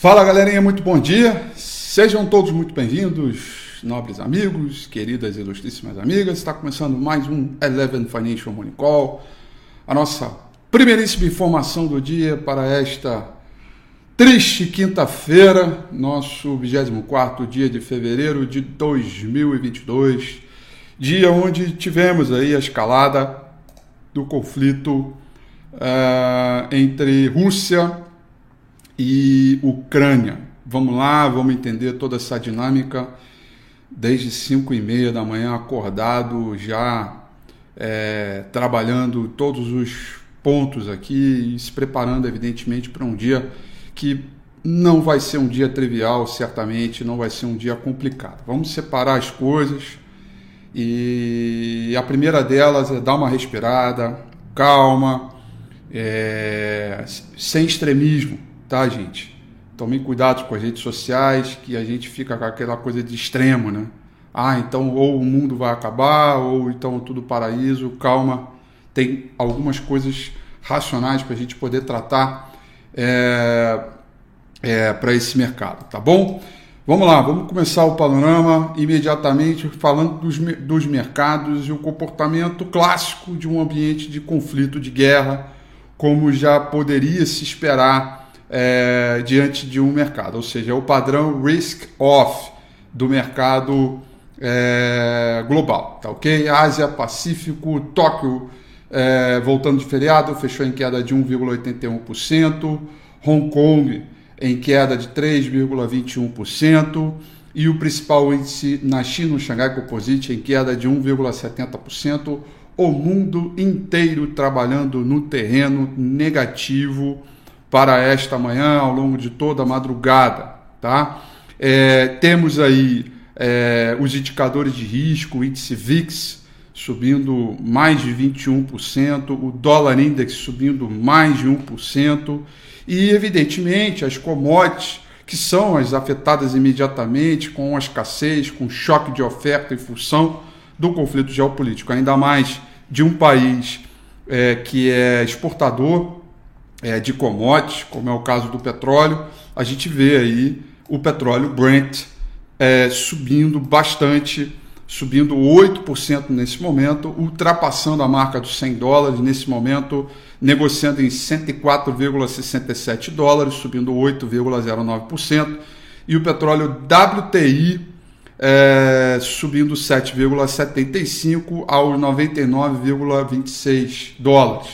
Fala galerinha, muito bom dia. Sejam todos muito bem-vindos, nobres amigos, queridas e ilustríssimas amigas. Está começando mais um Eleven Financial Money Call, a nossa primeiríssima informação do dia para esta triste quinta-feira, nosso 24 dia de fevereiro de 2022, dia onde tivemos aí a escalada do conflito uh, entre Rússia e Ucrânia. Vamos lá, vamos entender toda essa dinâmica desde 5 e meia da manhã, acordado, já é, trabalhando todos os pontos aqui e se preparando, evidentemente, para um dia que não vai ser um dia trivial, certamente, não vai ser um dia complicado. Vamos separar as coisas e a primeira delas é dar uma respirada, calma, é, sem extremismo tá, gente? Tomem cuidado com as redes sociais, que a gente fica com aquela coisa de extremo, né? Ah, então ou o mundo vai acabar, ou então tudo paraíso. Calma, tem algumas coisas racionais para a gente poder tratar é, é, para esse mercado, tá bom? Vamos lá, vamos começar o panorama imediatamente falando dos, dos mercados e o comportamento clássico de um ambiente de conflito, de guerra, como já poderia se esperar é, diante de um mercado, ou seja, é o padrão risk-off do mercado é, global, tá ok? Ásia, Pacífico, Tóquio, é, voltando de feriado, fechou em queda de 1,81%, Hong Kong em queda de 3,21%, e o principal índice na China, o Shanghai Composite, em queda de 1,70%, o mundo inteiro trabalhando no terreno negativo para esta manhã, ao longo de toda a madrugada. Tá? É, temos aí é, os indicadores de risco, o índice VIX subindo mais de 21%, o dólar index subindo mais de 1%, e evidentemente as commodities, que são as afetadas imediatamente com a escassez, com choque de oferta em função do conflito geopolítico, ainda mais de um país é, que é exportador é, de commodities, como é o caso do petróleo, a gente vê aí o petróleo Brent é, subindo bastante, subindo 8% nesse momento, ultrapassando a marca dos 100 dólares nesse momento, negociando em 104,67 dólares, subindo 8,09%, e o petróleo WTI é, subindo 7,75 aos 99,26 dólares.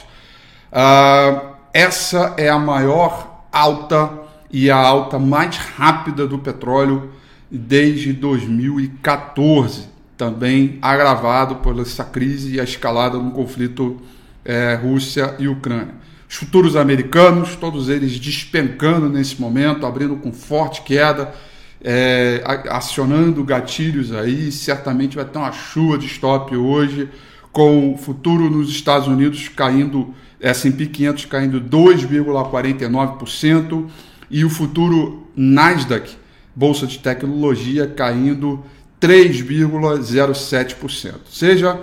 Ah, essa é a maior alta e a alta mais rápida do petróleo desde 2014, também agravado por essa crise e a escalada no conflito é, Rússia e Ucrânia. Os futuros americanos, todos eles despencando nesse momento, abrindo com forte queda, é, acionando gatilhos aí. Certamente vai ter uma chuva de stop hoje, com o futuro nos Estados Unidos caindo S&P 500 caindo 2,49% e o futuro Nasdaq, bolsa de tecnologia, caindo 3,07%. Seja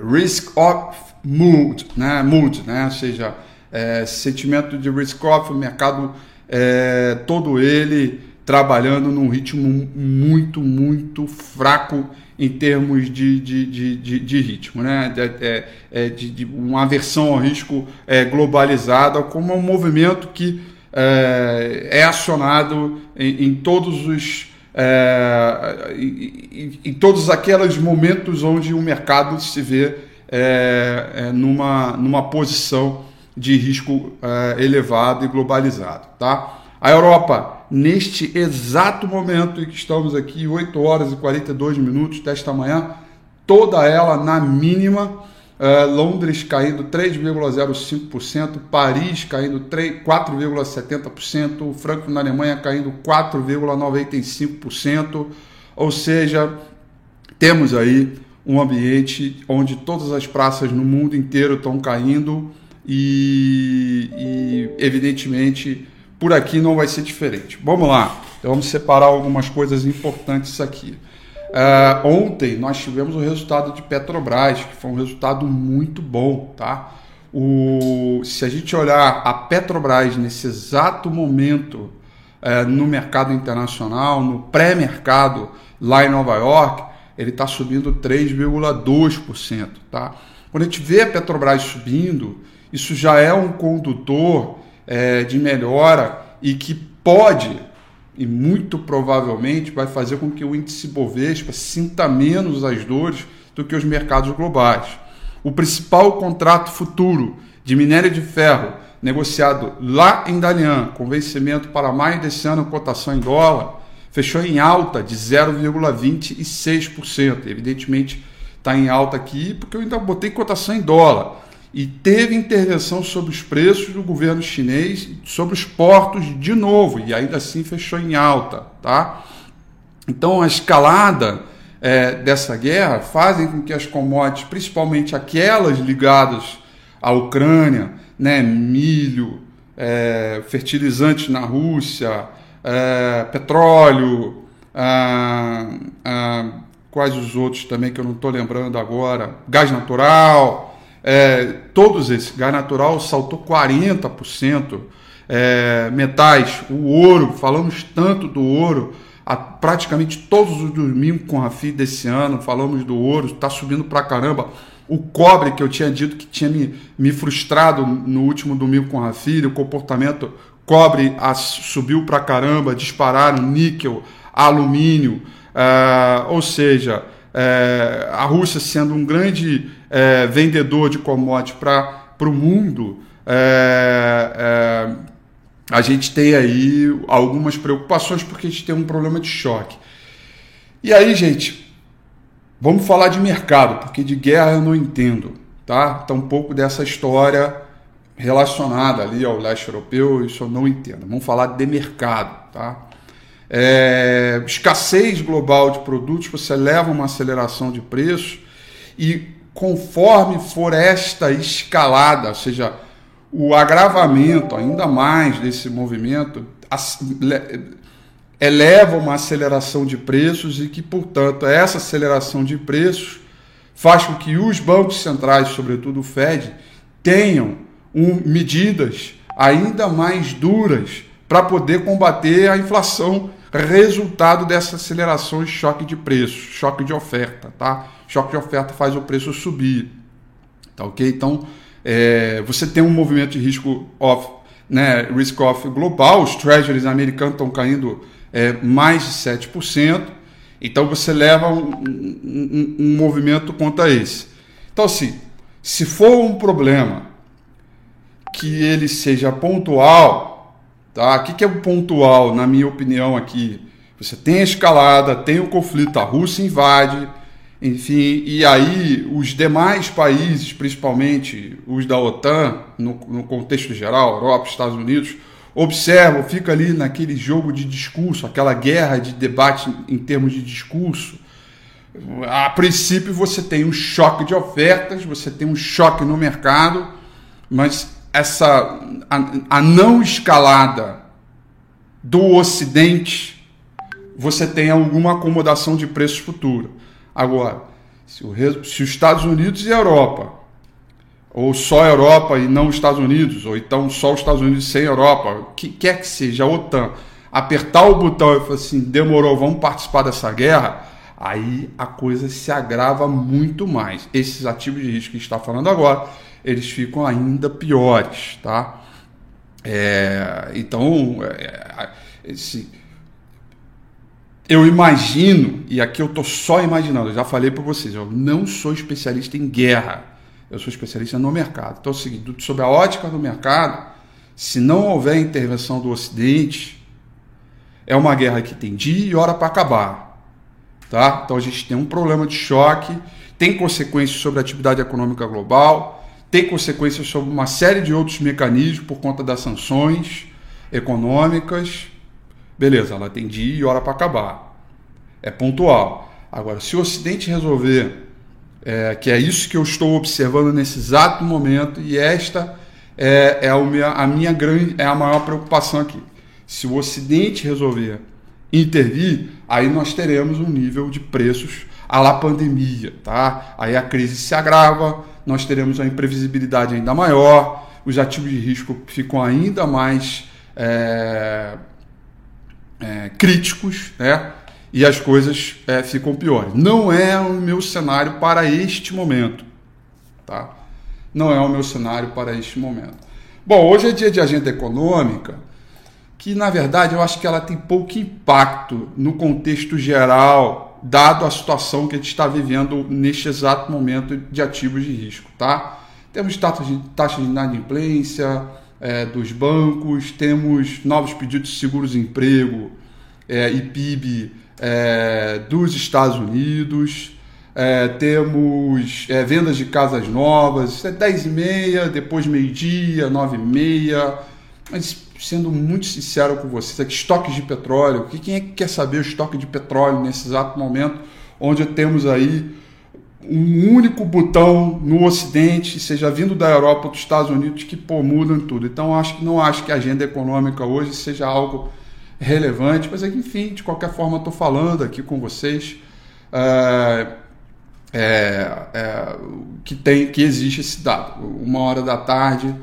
risk off mood, né? Mood, né? Ou seja, é, sentimento de risk off, o mercado é, todo ele trabalhando num ritmo muito, muito fraco em termos de, de, de, de, de ritmo, né? É, é, de, de, uma aversão ao risco é, globalizada como um movimento que é, é acionado em, em, todos os é, em, em, todos aqueles momentos onde o mercado se vê é, é, numa, numa posição de risco elevado e globalizado, tá? A Europa neste exato momento em que estamos aqui, 8 horas e 42 minutos desta manhã, toda ela na mínima. Uh, Londres caindo 3,05%, Paris caindo 4,70%, Frankfurt na Alemanha caindo 4,95%, ou seja, temos aí um ambiente onde todas as praças no mundo inteiro estão caindo e, e evidentemente por aqui não vai ser diferente. Vamos lá, então vamos separar algumas coisas importantes aqui. Uh, ontem nós tivemos o resultado de Petrobras, que foi um resultado muito bom, tá? O, se a gente olhar a Petrobras nesse exato momento, é, no mercado internacional, no pré-mercado lá em Nova York, ele está subindo 3,2%. Tá? Quando a gente vê a Petrobras subindo, isso já é um condutor é, de melhora e que pode e muito provavelmente vai fazer com que o índice Bovespa sinta menos as dores do que os mercados globais. O principal contrato futuro de minério de ferro negociado lá em Dalian, com vencimento para mais desse ano, cotação em dólar, fechou em alta de 0,26%. Evidentemente está em alta aqui porque eu ainda botei cotação em dólar e teve intervenção sobre os preços do governo chinês, sobre os portos de novo, e ainda assim fechou em alta. Tá? Então a escalada é, dessa guerra fazem com que as commodities, principalmente aquelas ligadas à Ucrânia, né, milho, é, fertilizantes na Rússia, é, petróleo, ah, ah, quais os outros também que eu não estou lembrando agora, gás natural, é, todos esses, gás natural saltou 40%, é, metais, o ouro, falamos tanto do ouro, a, praticamente todos os domingos com a FI desse ano, falamos do ouro, está subindo para caramba. O cobre, que eu tinha dito que tinha me, me frustrado no último domingo com a Rafi, o comportamento cobre a, subiu para caramba, dispararam níquel, alumínio, uh, ou seja, uh, a Rússia sendo um grande é, vendedor de commodities para o mundo, é, é, a gente tem aí algumas preocupações porque a gente tem um problema de choque. E aí, gente, vamos falar de mercado, porque de guerra eu não entendo, tá? Então, um pouco dessa história relacionada ali ao leste europeu, isso eu não entendo. Vamos falar de mercado, tá? É, escassez global de produtos, você leva uma aceleração de preço e conforme for esta escalada, ou seja, o agravamento ainda mais desse movimento, eleva uma aceleração de preços e que, portanto, essa aceleração de preços faz com que os bancos centrais, sobretudo o Fed, tenham um, medidas ainda mais duras para poder combater a inflação resultado dessa aceleração e choque de preço, choque de oferta, tá? Choque de oferta faz o preço subir, tá ok? Então, é, você tem um movimento de risco off, né, risk off global, os treasuries americanos estão caindo é, mais de 7%, então você leva um, um, um movimento contra esse. Então, assim, se for um problema que ele seja pontual, Tá? O que, que é o pontual, na minha opinião, aqui? Você tem a escalada, tem o conflito, a Rússia invade, enfim, e aí os demais países, principalmente os da OTAN, no, no contexto geral, Europa, Estados Unidos, observam, fica ali naquele jogo de discurso, aquela guerra de debate em termos de discurso. A princípio você tem um choque de ofertas, você tem um choque no mercado, mas essa a, a não escalada do Ocidente, você tem alguma acomodação de preços futuro. Agora, se, o, se os Estados Unidos e a Europa, ou só a Europa e não os Estados Unidos, ou então só os Estados Unidos sem a Europa, que quer que seja, a OTAN, apertar o botão e falar assim, demorou, vamos participar dessa guerra, aí a coisa se agrava muito mais. Esses ativos de risco que está falando agora, eles ficam ainda piores, tá? É, então, é, esse, eu imagino, e aqui eu estou só imaginando, eu já falei para vocês, eu não sou especialista em guerra, eu sou especialista no mercado. Então é o seguinte, sobre a ótica do mercado, se não houver intervenção do Ocidente, é uma guerra que tem dia e hora para acabar. Tá? Então a gente tem um problema de choque, tem consequências sobre a atividade econômica global, tem consequências sobre uma série de outros mecanismos por conta das sanções econômicas. Beleza, ela tem dia e hora para acabar. É pontual. Agora, se o Ocidente resolver, é, que é isso que eu estou observando nesse exato momento, e esta é, é a, minha, a minha grande, é a maior preocupação aqui. Se o Ocidente resolver intervir, aí nós teremos um nível de preços à la pandemia, tá? Aí a crise se agrava, nós teremos uma imprevisibilidade ainda maior, os ativos de risco ficam ainda mais é, é, críticos, né? E as coisas é, ficam piores. Não é o meu cenário para este momento, tá? Não é o meu cenário para este momento. Bom, hoje é dia de agenda econômica, que na verdade eu acho que ela tem pouco impacto no contexto geral, dado a situação que a gente está vivendo neste exato momento de ativos de risco, tá? Temos taxa de, taxa de inadimplência, é, dos bancos, temos novos pedidos de seguros-emprego é, e PIB é, dos Estados Unidos, é, temos é, vendas de casas novas, isso é 10 e meia, depois meio-dia, 9 e meia, mas sendo muito sincero com vocês, estoques de petróleo, quem é que quer saber o estoque de petróleo nesse exato momento, onde temos aí um único botão no Ocidente, seja vindo da Europa ou dos Estados Unidos, que pô, mudam tudo. Então, acho que não acho que a agenda econômica hoje seja algo relevante, mas enfim, de qualquer forma, estou falando aqui com vocês é, é, é, que tem que existe esse dado. Uma hora da tarde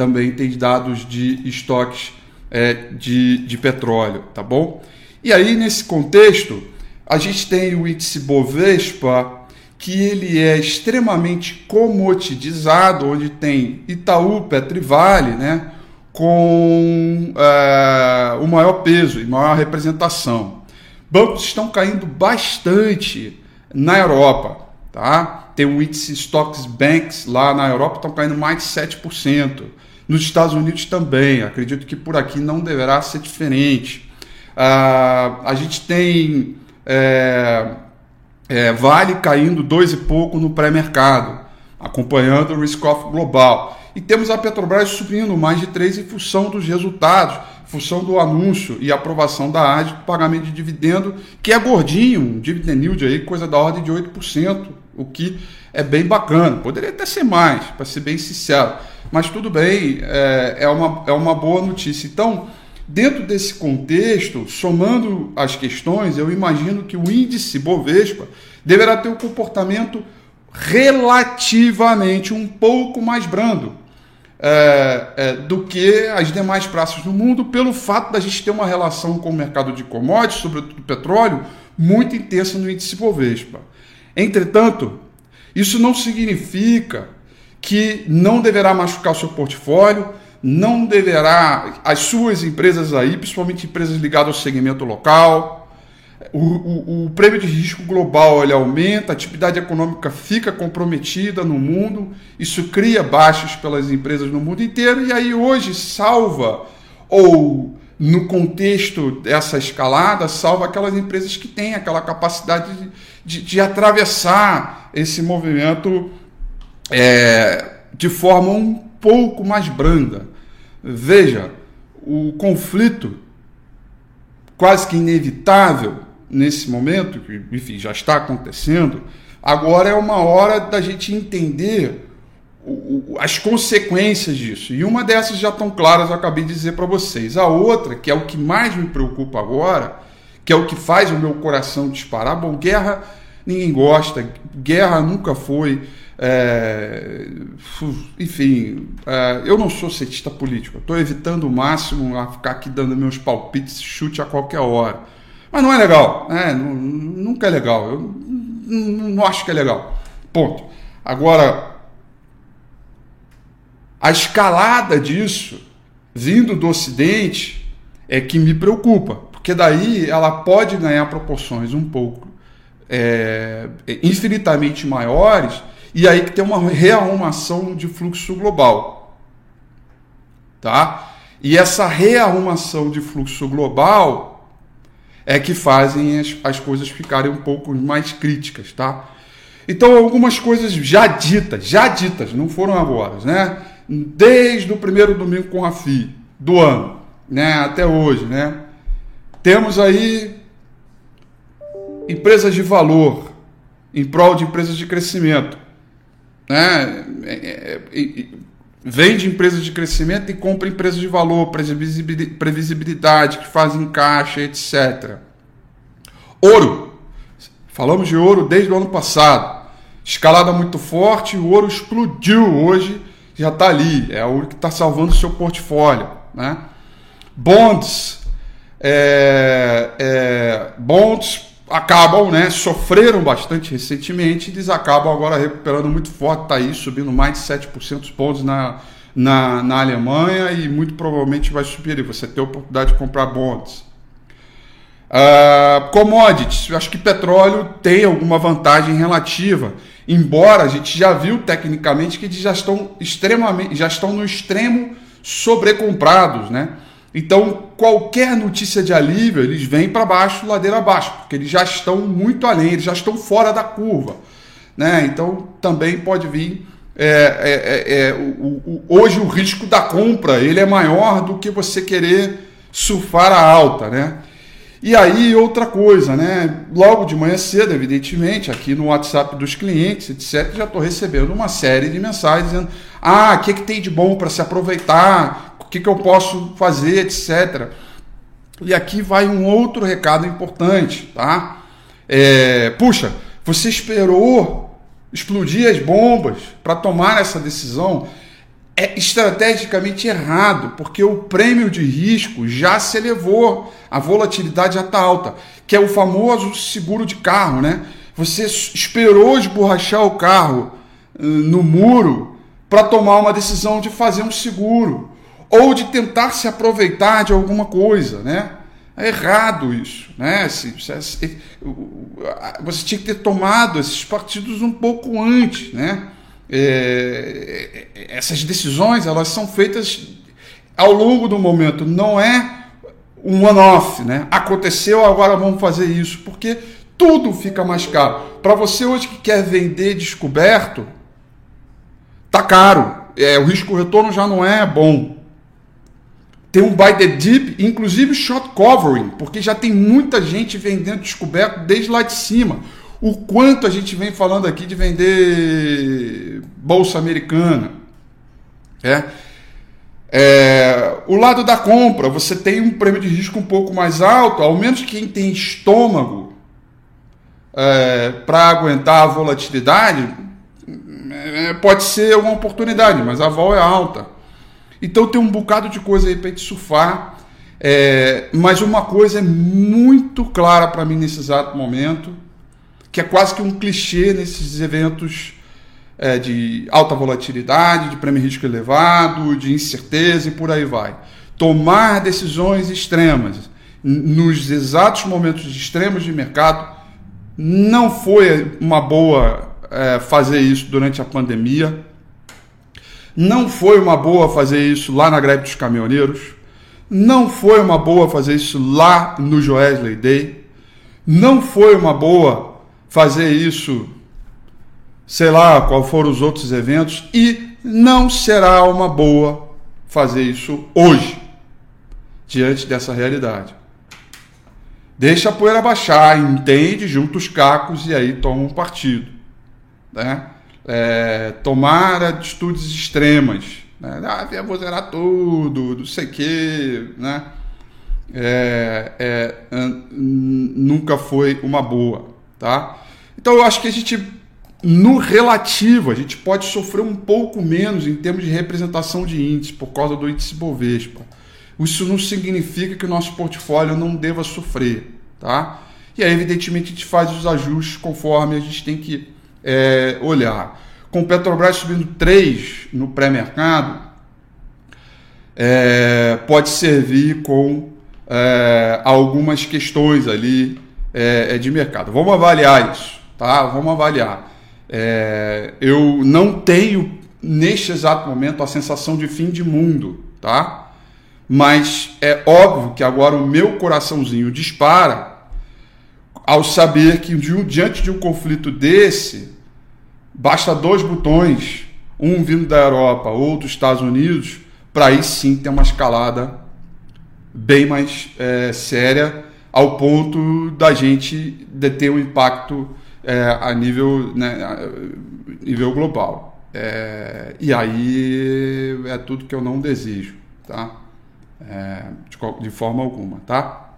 também tem dados de estoques é, de, de petróleo, tá bom? E aí, nesse contexto, a gente tem o índice Bovespa que ele é extremamente comoditizado, onde tem Itaú, Petrivale, né, com é, o maior peso e maior representação. Bancos estão caindo bastante na Europa, tá? Tem o índice Stocks Banks lá na Europa, estão caindo mais de 7%. Nos Estados Unidos também, acredito que por aqui não deverá ser diferente. Uh, a gente tem é, é, Vale caindo dois e pouco no pré-mercado, acompanhando o risk-off global. E temos a Petrobras subindo mais de 3 em função dos resultados, função do anúncio e aprovação da AD do pagamento de dividendo, que é gordinho, um dividend yield aí, coisa da ordem de 8%, o que é bem bacana. Poderia até ser mais, para ser bem sincero. Mas tudo bem, é, é, uma, é uma boa notícia. Então, Dentro desse contexto, somando as questões, eu imagino que o índice Bovespa deverá ter um comportamento relativamente um pouco mais brando é, é, do que as demais praças do mundo, pelo fato da gente ter uma relação com o mercado de commodities, sobretudo petróleo, muito intensa no índice Bovespa. Entretanto, isso não significa que não deverá machucar o seu portfólio, não deverá, as suas empresas aí, principalmente empresas ligadas ao segmento local, o, o, o, prêmio de risco global ele aumenta, a atividade econômica fica comprometida no mundo, isso cria baixas pelas empresas no mundo inteiro, e aí hoje salva, ou no contexto dessa escalada, salva aquelas empresas que têm aquela capacidade de, de, de atravessar esse movimento é, de forma um pouco mais branda. Veja, o conflito quase que inevitável nesse momento, que enfim, já está acontecendo, agora é uma hora da gente entender o, o, as consequências disso. E uma dessas já estão claras, eu acabei de dizer para vocês. A outra, que é o que mais me preocupa agora, que é o que faz o meu coração disparar, bom, guerra ninguém gosta, guerra nunca foi é, enfim, é, eu não sou cientista político, estou evitando o máximo a ficar aqui dando meus palpites, chute a qualquer hora. Mas não é legal, né? nunca é legal, eu não acho que é legal. Ponto. Agora, a escalada disso, vindo do Ocidente, é que me preocupa, porque daí ela pode ganhar proporções um pouco é, infinitamente maiores e aí que tem uma rearrumação de fluxo global. Tá? E essa rearrumação de fluxo global é que fazem as, as coisas ficarem um pouco mais críticas, tá? Então, algumas coisas já ditas, já ditas, não foram agora, né? Desde o primeiro domingo com a FI do ano, né, até hoje, né? Temos aí empresas de valor em prol de empresas de crescimento né? É, é, é, vende empresas de crescimento e compra empresas de valor, previsibilidade, que fazem caixa, etc. Ouro. Falamos de ouro desde o ano passado. Escalada muito forte, o ouro explodiu hoje, já está ali. É o que está salvando o seu portfólio. Né? Bonds. é, é, bonds acabam, né, sofreram bastante recentemente, eles acabam agora recuperando muito forte, está aí subindo mais de 7% pontos na, na, na Alemanha e muito provavelmente vai subir, você tem a oportunidade de comprar bonds. Uh, commodities, eu acho que petróleo tem alguma vantagem relativa, embora a gente já viu tecnicamente que eles já estão extremamente, já estão no extremo sobrecomprados, né? Então, qualquer notícia de alívio, eles vêm para baixo, ladeira abaixo, porque eles já estão muito além, eles já estão fora da curva. Né? Então, também pode vir. É, é, é, é o, o, hoje, o risco da compra ele é maior do que você querer surfar a alta. Né? E aí, outra coisa, né? logo de manhã cedo, evidentemente, aqui no WhatsApp dos clientes, etc., já estou recebendo uma série de mensagens dizendo: ah, o que, que tem de bom para se aproveitar? Que, que eu posso fazer, etc. E aqui vai um outro recado importante, tá? É, puxa, você esperou explodir as bombas para tomar essa decisão? É estrategicamente errado, porque o prêmio de risco já se elevou, a volatilidade já está alta, que é o famoso seguro de carro, né? Você esperou esborrachar o carro no muro para tomar uma decisão de fazer um seguro ou de tentar se aproveitar de alguma coisa, né? É errado isso, né? Você tinha que ter tomado esses partidos um pouco antes, né? É, essas decisões elas são feitas ao longo do momento, não é um one-off, né? Aconteceu, agora vamos fazer isso, porque tudo fica mais caro. Para você hoje que quer vender descoberto, tá caro. É, o risco retorno já não é bom. Tem um buy the dip, inclusive short covering, porque já tem muita gente vendendo descoberto desde lá de cima. O quanto a gente vem falando aqui de vender bolsa americana. É. É, o lado da compra, você tem um prêmio de risco um pouco mais alto, ao menos quem tem estômago é, para aguentar a volatilidade, é, pode ser uma oportunidade, mas a vol é alta. Então tem um bocado de coisa aí para gente surfar. É, mas uma coisa é muito clara para mim nesse exato momento, que é quase que um clichê nesses eventos é, de alta volatilidade, de prêmio risco elevado, de incerteza e por aí vai. Tomar decisões extremas nos exatos momentos extremos de mercado não foi uma boa é, fazer isso durante a pandemia. Não foi uma boa fazer isso lá na greve dos caminhoneiros. Não foi uma boa fazer isso lá no Joesley Day. Não foi uma boa fazer isso, sei lá, qual foram os outros eventos. E não será uma boa fazer isso hoje, diante dessa realidade. Deixa a poeira baixar, entende, junta os cacos e aí toma um partido. Né? É, tomar atitudes extremas. Né? Ah, vou zerar tudo, não sei o quê, né? É, é, nunca foi uma boa, tá? Então eu acho que a gente, no relativo, a gente pode sofrer um pouco menos em termos de representação de índice por causa do índice Bovespa. Isso não significa que o nosso portfólio não deva sofrer, tá? E aí, evidentemente, a gente faz os ajustes conforme a gente tem que é, olhar. Com Petrobras subindo 3 no pré-mercado, é, pode servir com é, algumas questões ali é, é, de mercado. Vamos avaliar isso, tá? Vamos avaliar. É, eu não tenho neste exato momento a sensação de fim de mundo, tá? Mas é óbvio que agora o meu coraçãozinho dispara ao saber que diante de um conflito desse, basta dois botões, um vindo da Europa ou dos Estados Unidos, para aí sim ter uma escalada bem mais é, séria, ao ponto da gente ter um impacto é, a nível, né, a nível global. É, e aí é tudo que eu não desejo, tá? É, de, de forma alguma, tá?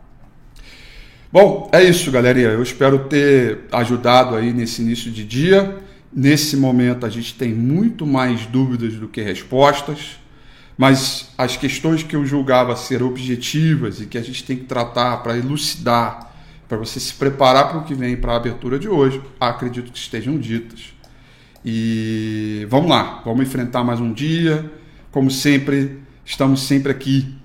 Bom, é isso, galerinha. Eu espero ter ajudado aí nesse início de dia. Nesse momento a gente tem muito mais dúvidas do que respostas. mas as questões que eu julgava ser objetivas e que a gente tem que tratar para elucidar, para você se preparar para o que vem para a abertura de hoje, acredito que estejam ditas. E vamos lá, vamos enfrentar mais um dia. Como sempre, estamos sempre aqui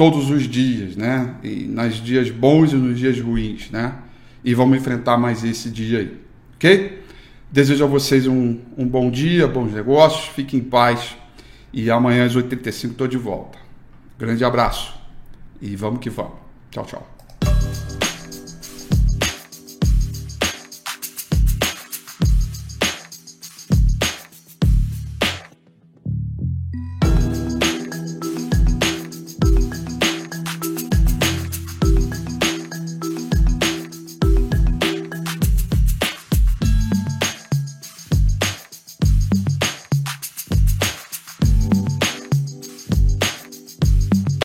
todos os dias, né? E nos dias bons e nos dias ruins, né? E vamos enfrentar mais esse dia aí, ok? Desejo a vocês um, um bom dia, bons negócios, fiquem em paz e amanhã às 8h35 estou de volta. Grande abraço e vamos que vamos. Tchau, tchau.